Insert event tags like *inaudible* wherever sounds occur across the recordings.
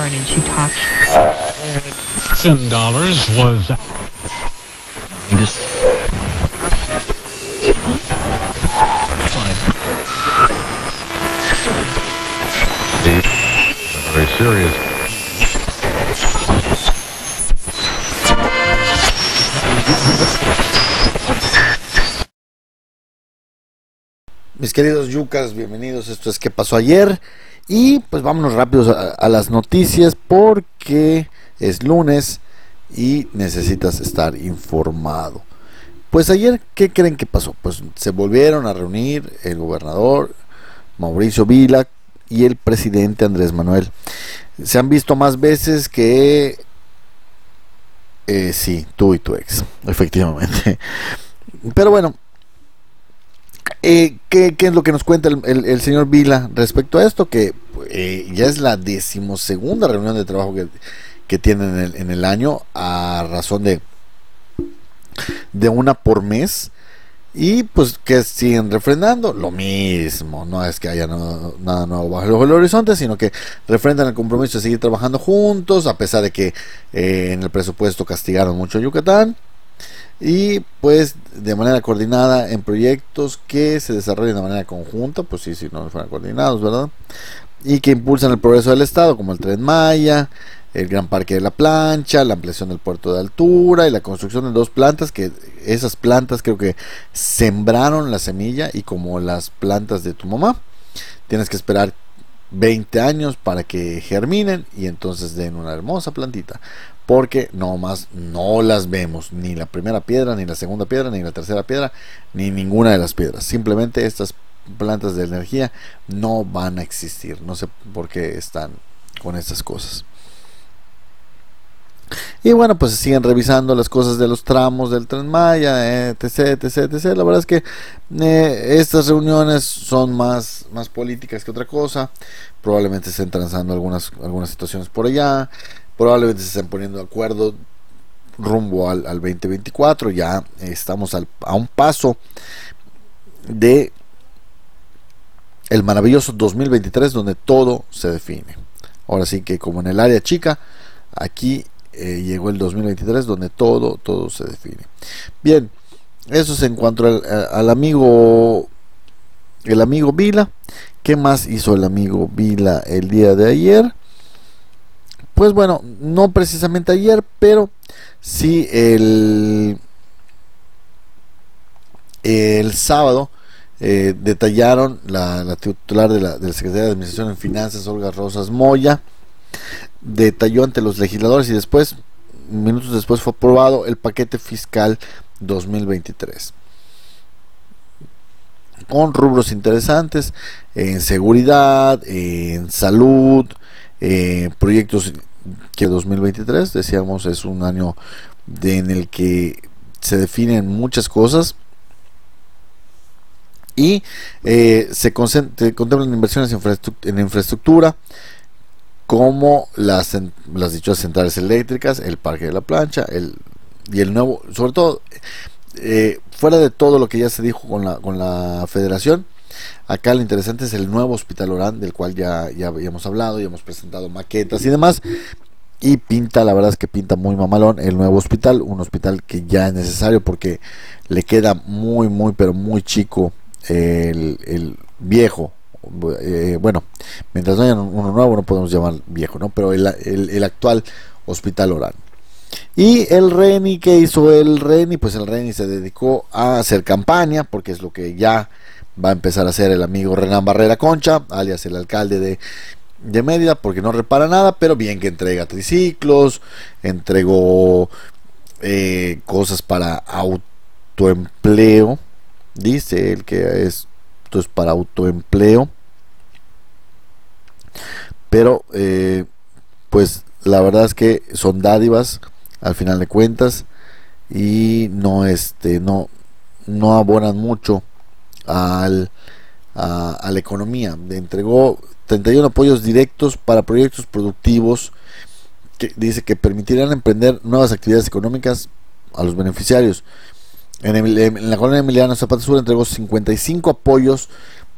turn and she talks. Ten dollars was Very serious. Mis queridos yucas, bienvenidos. Esto es ¿Qué pasó ayer? Y pues vámonos rápidos a, las noticias porque es lunes y necesitas estar informado. Pues ayer, ¿qué creen que pasó? Pues se volvieron a reunir el gobernador Mauricio Vila y el presidente Andrés Manuel. Se han visto más veces que... Eh, sí, tú y tu ex, *laughs* efectivamente. Pero bueno, eh, ¿qué, es lo que nos cuenta el, el- señor Vila respecto a esto? Que eh, ya es la decimosegunda reunión de trabajo que, que tienen en el, en el año a razón de, de una por mes. Y pues que siguen refrendando lo mismo, no es que haya no- nada nuevo bajo el horizonte, sino que refrendan el compromiso de seguir trabajando juntos, a pesar de que eh, en el presupuesto castigaron mucho a Yucatán y pues de manera coordinada en proyectos que se desarrollen de manera conjunta, pues sí, si no fueran coordinados, ¿verdad? Y que impulsan el progreso del Estado, como el Tren Maya, el Gran Parque de la Plancha, la ampliación del puerto de altura y la construcción de dos plantas, que esas plantas creo que sembraron la semilla y como las plantas de tu mamá, tienes que esperar 20 años para que germinen y entonces den una hermosa plantita porque no más no las vemos ni la primera piedra ni la segunda piedra ni la tercera piedra ni ninguna de las piedras simplemente estas plantas de energía no van a existir no sé por qué están con estas cosas y bueno, pues siguen revisando las cosas de los tramos del tren Maya, etc, etc, etc. La verdad es que eh, estas reuniones son más, más políticas que otra cosa. Probablemente estén transando algunas, algunas situaciones por allá. Probablemente se estén poniendo de acuerdo rumbo al, al 2024. Ya estamos a un paso de el maravilloso 2023 donde todo se define. Ahora sí que como en el área chica, aquí eh, llegó el 2023 donde todo, todo se define. Bien, eso es en cuanto al, al amigo, el amigo Vila. ¿Qué más hizo el amigo Vila el día de ayer? Pues bueno, no precisamente ayer, pero sí el, el sábado eh, detallaron la, la titular de la, de la Secretaría de Administración en Finanzas, Olga Rosas Moya, detalló ante los legisladores y después, minutos después, fue aprobado el paquete fiscal 2023 con rubros interesantes en seguridad, en salud, eh, proyectos que 2023, decíamos, es un año de- en el que se definen muchas cosas y eh, se, contemplan inversiones en infraestru- en infraestructura como las, las dichas centrales eléctricas, el parque de la plancha, el, y el nuevo, sobre todo, eh, fuera de todo lo que ya se dijo con la, con la federación, acá lo interesante es el nuevo hospital Orán, del cual ya, ya habíamos hablado, y hemos presentado maquetas y demás, y pinta, la verdad es que pinta muy mamalón el nuevo hospital, un hospital que ya es necesario porque le queda muy, muy, pero muy chico el, el viejo. Eh, bueno, mientras no haya uno nuevo no podemos llamar viejo, ¿no? Pero el, el- el actual hospital Orán. Y el Reni, que hizo el Reni? Pues el Reni se dedicó a hacer campaña, porque es lo que ya va a empezar a hacer el amigo Renan Barrera Concha, alias el alcalde de, de Mérida, porque no repara nada, pero bien que entrega triciclos, entregó eh, cosas para autoempleo, dice el que es, esto es para autoempleo, pero eh, pues la verdad es que son dádivas al final de cuentas y no este no no abonan mucho al a, a la economía. Entregó 31 apoyos directos para proyectos productivos que dice que permitirán emprender nuevas actividades económicas a los beneficiarios. En, Emil- en la colonia Emiliano Zapata Sur entregó 55 apoyos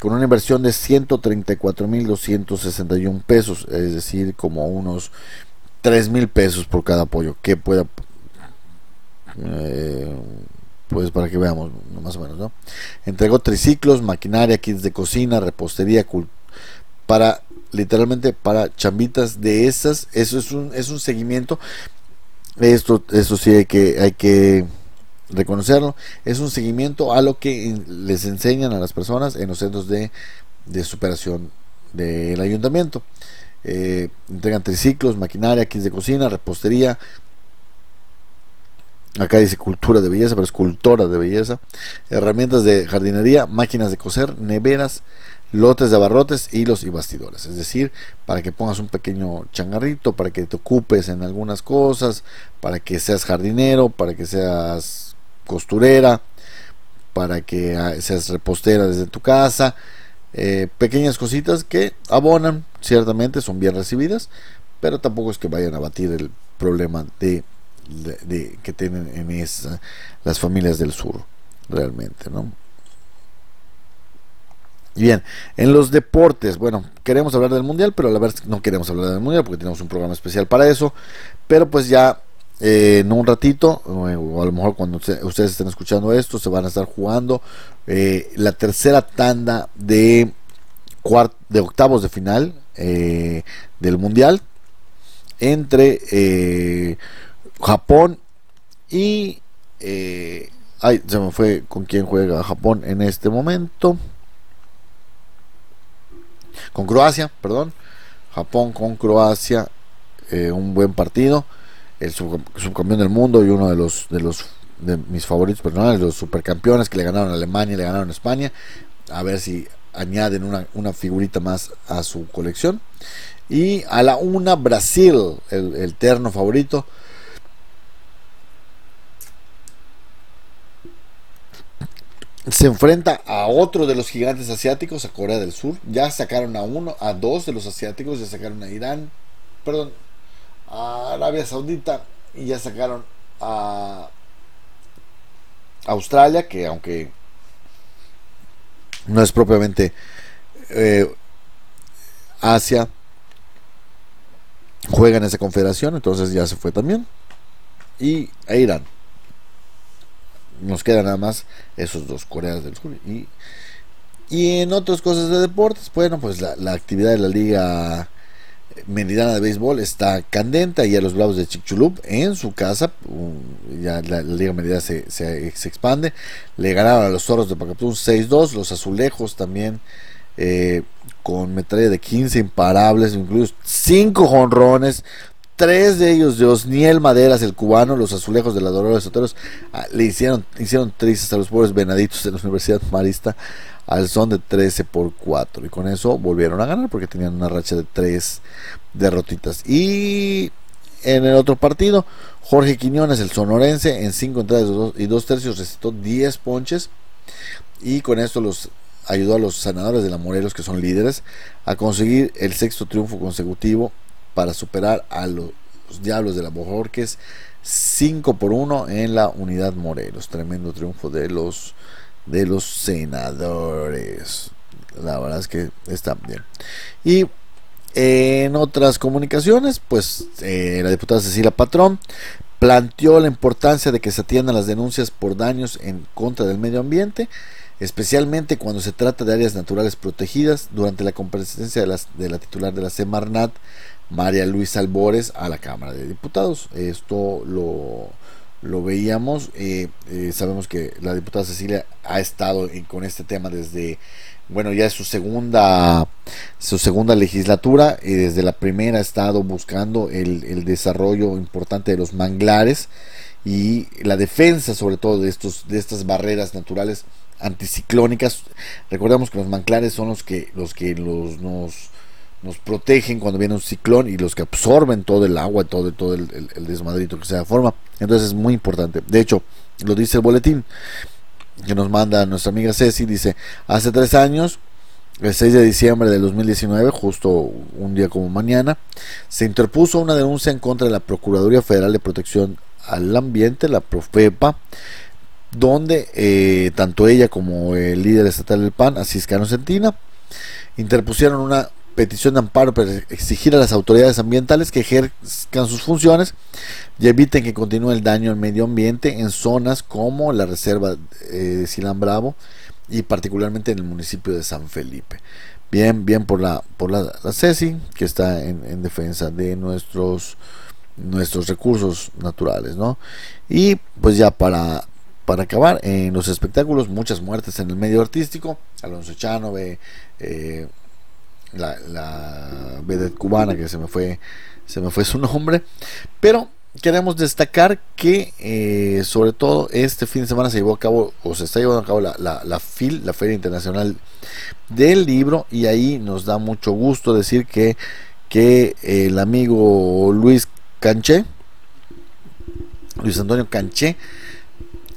con una inversión de 134.261 pesos, es decir, como unos 3.000 pesos por cada pollo, que pueda, eh, pues para que veamos, más o menos, ¿no? Entregó triciclos, maquinaria, kits de cocina, repostería, para literalmente para chambitas de esas, eso es un, es un seguimiento, esto, eso sí hay que, hay que reconocerlo, es un seguimiento a lo que les enseñan a las personas en los centros de, superación del ayuntamiento. Eh, entregan triciclos, maquinaria, kits de cocina, repostería. Acá dice cultura de belleza, pero es cultora de belleza. Herramientas de jardinería, máquinas de coser, neveras, lotes de abarrotes, hilos y bastidores. Es decir, para que pongas un pequeño changarrito, para que te ocupes en algunas cosas, para que seas jardinero, para que seas costurera, para que ah, seas repostera desde tu casa. Eh, pequeñas cositas que abonan, ciertamente son bien recibidas, pero tampoco es que vayan a batir el problema de, que tienen en esa, las familias del sur, realmente, ¿no? Bien, en los deportes, bueno, queremos hablar del mundial, pero a la verdad no queremos hablar del mundial porque tenemos un programa especial para eso, pero pues ya eh, en un ratito, o a lo mejor cuando ustedes estén escuchando esto, se van a estar jugando eh, la tercera tanda de, de octavos de final eh, del Mundial entre Japón y... ay, se me fue con quién juega Japón en este momento. Con Croacia, perdón. Japón con Croacia, un buen partido el subcampeón del mundo y uno de los de los de mis favoritos personales, los supercampeones que le ganaron a Alemania y le ganaron a España. A ver si añaden una, una figurita más a su colección. Y a la una, Brasil, el terno favorito. Se enfrenta a otro de los gigantes asiáticos, a Corea del Sur. Ya sacaron a uno, a dos de los asiáticos, ya sacaron a Irán, perdón, a Arabia Saudita y ya sacaron a Australia, que aunque no es propiamente eh, Asia, juega en esa confederación, entonces ya se fue también. Y a Irán. Nos quedan nada más esos dos, Coreas del Sur. Y, y en otras cosas de deportes, bueno, pues la, la actividad de la liga Meridana de Béisbol está candente y a los Bravos de Chicxulub en su casa. Ya la, Liga Meridana se, se, expande. Le ganaron a los Zorros de Pacapún 6-2. Los Azulejos también eh, con metralla de 15 imparables, incluidos 5 jonrones. Tres de ellos de Osniel Maderas, el cubano, los azulejos de la Dolores Soteros, ah, le hicieron, hicieron tristes a los pobres venaditos de la Universidad Marista al son de 13 por 4. Y con eso volvieron a ganar porque tenían una racha de 3 derrotitas. Y en el otro partido, Jorge Quiñones, el sonorense, en 5 entradas y 2 tercios recitó 10 ponches. Y con esto los ayudó a los sanadores de la Morelos, que son líderes, a conseguir el sexto triunfo consecutivo para superar a los Diablos de la Bojorques 5 por 1 en la unidad Morelos. Tremendo triunfo de los de los senadores. La verdad es que está bien. Y en otras comunicaciones, pues eh, la diputada Cecilia Patrón planteó la importancia de que se atiendan las denuncias por daños en contra del medio ambiente, especialmente cuando se trata de áreas naturales protegidas, durante la comparecencia de, de la titular de la Semarnat, María Luisa Albores, a la Cámara de Diputados. Esto lo lo veíamos. Eh, eh, sabemos que la diputada Cecilia ha estado con este tema desde, bueno, ya es su segunda, su segunda legislatura y desde la primera ha estado buscando el, el desarrollo importante de los manglares y la defensa sobre todo de estos de estas barreras naturales anticiclónicas recordemos que los manglares son los que los que los nos nos protegen cuando viene un ciclón y los que absorben todo el agua, todo, todo el, desmadrito que se forma. Entonces es muy importante. De hecho, lo dice el boletín que nos manda nuestra amiga Ceci, dice, hace tres años, el 6 de diciembre del 2019, justo un día como mañana, se interpuso una denuncia en contra de la Procuraduría Federal de Protección al Ambiente, la Profepa, donde eh, tanto ella como el líder estatal del PAN, Asiscano Centina, interpusieron una petición de amparo para exigir a las autoridades ambientales que ejerzcan sus funciones y eviten que continúe el daño al medio ambiente en zonas como la reserva eh, de Silán Bravo y particularmente en el municipio de San Felipe. Bien, bien por la por la, CECI que está en, en, defensa de nuestros nuestros recursos naturales, ¿no? Y pues ya para para acabar en los espectáculos muchas muertes en el medio artístico Alonso Chano eh, la, la cubana que se me fue se me fue su nombre. Pero queremos destacar que eh, sobre todo este fin de semana se llevó a cabo o se está llevando a cabo la, la, FIL, la Feria Internacional del Libro y ahí nos da mucho gusto decir que, que el amigo Luis Canché Luis Antonio Canché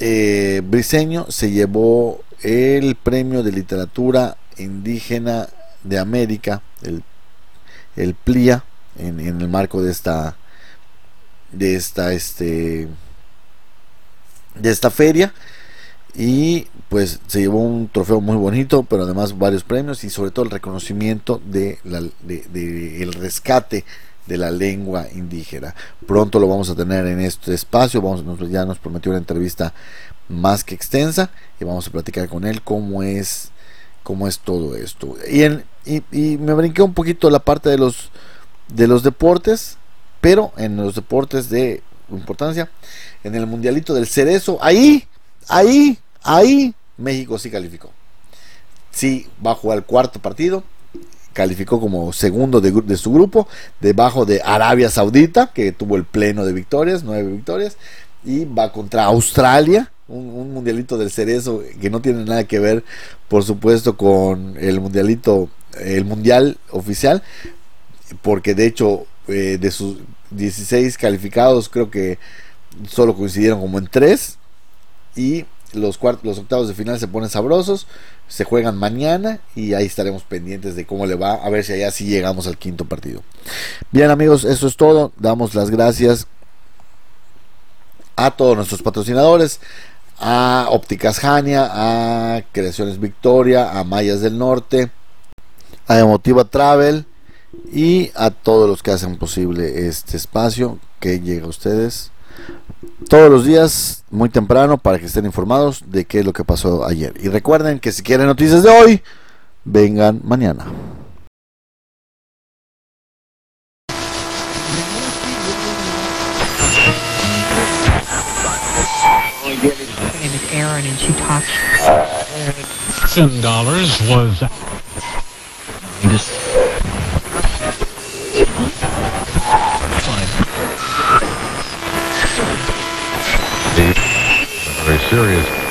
eh, Briseño se llevó el premio de literatura indígena de América, el, el PLIA, en, el marco de esta de esta este de esta feria y pues se llevó un trofeo muy bonito pero además varios premios y sobre todo el reconocimiento de, la, de el rescate de la lengua indígena. Pronto lo vamos a tener en este espacio, vamos, ya nos prometió una entrevista más que extensa y vamos a platicar con él cómo es, cómo es todo esto. Y, me brinqué un poquito la parte de los, de los deportes, pero en los deportes de importancia, en el mundialito del cerezo, ahí, ahí, ahí, México sí calificó. Sí, va a el cuarto partido calificó como segundo de, su grupo, debajo de Arabia Saudita, que tuvo el pleno de victorias, nueve victorias, y va contra Australia, un, mundialito del cerezo que no tiene nada que ver, por supuesto, con el mundialito, el mundial oficial, porque de hecho eh, de sus 16 calificados creo que solo coincidieron como en tres y los, los octavos de final se ponen sabrosos se juegan mañana y ahí estaremos pendientes de cómo le va, a ver si allá sí llegamos al quinto partido. Bien amigos, eso es todo, damos las gracias a todos nuestros patrocinadores, a Ópticas Jania, a Creaciones Victoria, a Mayas del Norte, a Emotiva Travel y a todos los que hacen posible este espacio que llega a ustedes todos los días muy temprano para que estén informados de qué es lo que pasó ayer. Y recuerden que si quieren noticias de hoy, vengan mañana. Aaron and she talks. Ten dollars was. Just. Fine. Very serious.